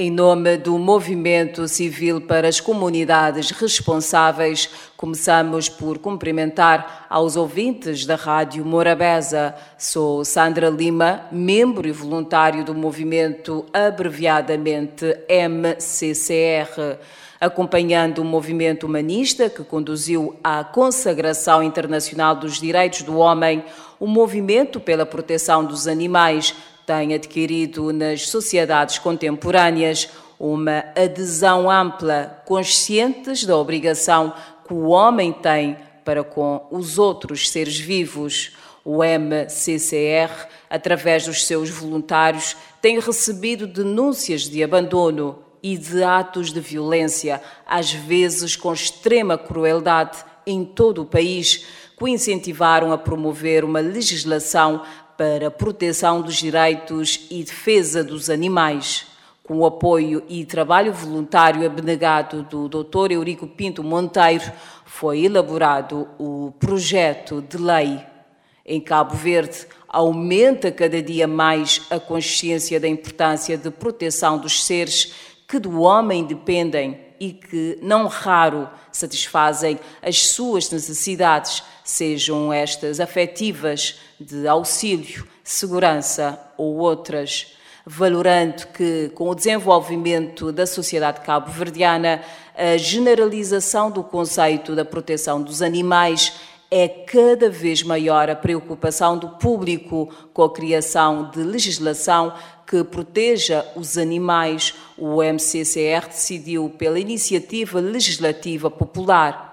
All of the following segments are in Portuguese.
Em nome do Movimento Civil para as Comunidades Responsáveis, começamos por cumprimentar aos ouvintes da Rádio Morabeza. Sou Sandra Lima, membro e voluntário do movimento abreviadamente MCCR acompanhando o movimento humanista que conduziu à consagração internacional dos direitos do homem, o movimento pela proteção dos animais tem adquirido nas sociedades contemporâneas uma adesão ampla, conscientes da obrigação que o homem tem para com os outros seres vivos. O MCCR, através dos seus voluntários, tem recebido denúncias de abandono e de atos de violência, às vezes com extrema crueldade, em todo o país, que o incentivaram a promover uma legislação para proteção dos direitos e defesa dos animais. Com o apoio e trabalho voluntário abnegado do Dr. Eurico Pinto Monteiro, foi elaborado o projeto de lei. Em Cabo Verde, aumenta cada dia mais a consciência da importância de proteção dos seres que do homem dependem e que, não raro, satisfazem as suas necessidades, sejam estas afetivas, de auxílio, segurança ou outras, valorando que, com o desenvolvimento da sociedade cabo-verdiana, a generalização do conceito da proteção dos animais é cada vez maior a preocupação do público com a criação de legislação que proteja os animais. O MCCR decidiu pela iniciativa legislativa popular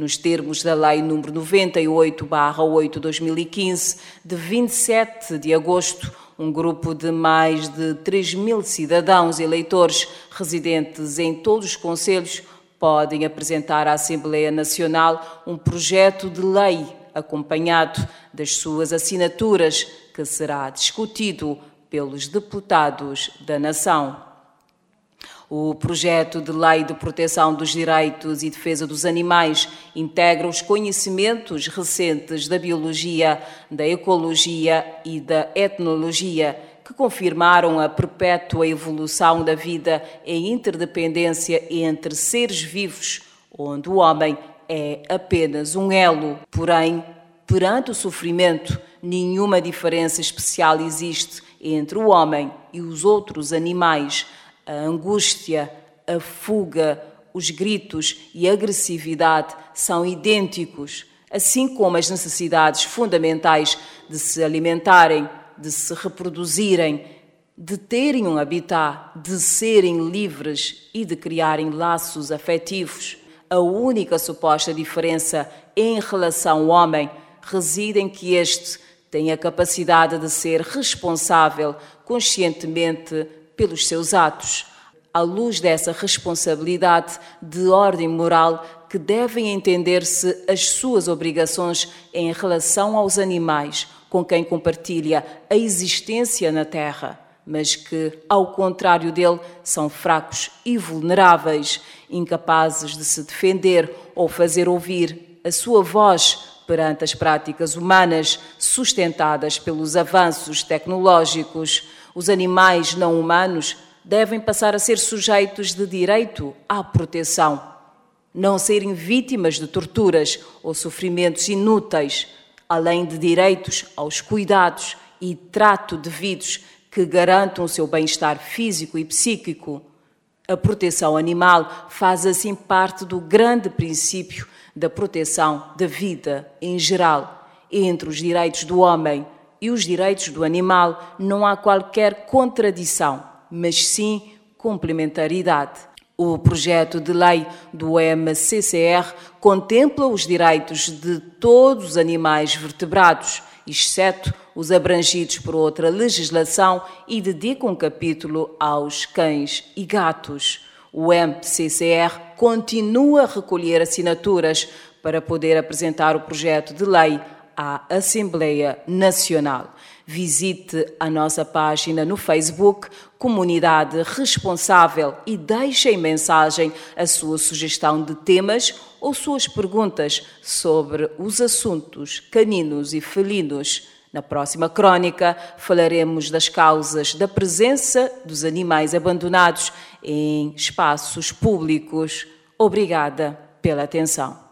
nos termos da Lei nº 98/8/2015 de 27 de agosto, um grupo de mais de 3 mil cidadãos eleitores residentes em todos os conselhos podem apresentar à Assembleia Nacional um projeto de lei acompanhado das suas assinaturas, que será discutido pelos deputados da Nação. O projeto de lei de proteção dos direitos e defesa dos animais integra os conhecimentos recentes da biologia, da ecologia e da etnologia que confirmaram a perpétua evolução da vida em interdependência entre seres vivos, onde o homem é apenas um elo. Porém, perante o sofrimento, nenhuma diferença especial existe entre o homem e os outros animais a angústia, a fuga, os gritos e a agressividade são idênticos, assim como as necessidades fundamentais de se alimentarem, de se reproduzirem, de terem um habitat, de serem livres e de criarem laços afetivos. A única suposta diferença em relação ao homem reside em que este tem a capacidade de ser responsável conscientemente pelos seus atos, à luz dessa responsabilidade de ordem moral que devem entender-se as suas obrigações em relação aos animais com quem compartilha a existência na Terra, mas que, ao contrário dele, são fracos e vulneráveis, incapazes de se defender ou fazer ouvir a sua voz perante as práticas humanas sustentadas pelos avanços tecnológicos os animais não humanos devem passar a ser sujeitos de direito à proteção, não serem vítimas de torturas ou sofrimentos inúteis, além de direitos aos cuidados e trato devidos que garantam o seu bem-estar físico e psíquico. A proteção animal faz assim parte do grande princípio da proteção da vida em geral, entre os direitos do homem e os direitos do animal não há qualquer contradição, mas sim complementaridade. O projeto de lei do MCCR contempla os direitos de todos os animais vertebrados, exceto os abrangidos por outra legislação, e dedica um capítulo aos cães e gatos. O MCCR continua a recolher assinaturas para poder apresentar o projeto de lei à Assembleia Nacional. Visite a nossa página no Facebook, Comunidade Responsável, e deixe em mensagem a sua sugestão de temas ou suas perguntas sobre os assuntos caninos e felinos. Na próxima crônica, falaremos das causas da presença dos animais abandonados em espaços públicos. Obrigada pela atenção.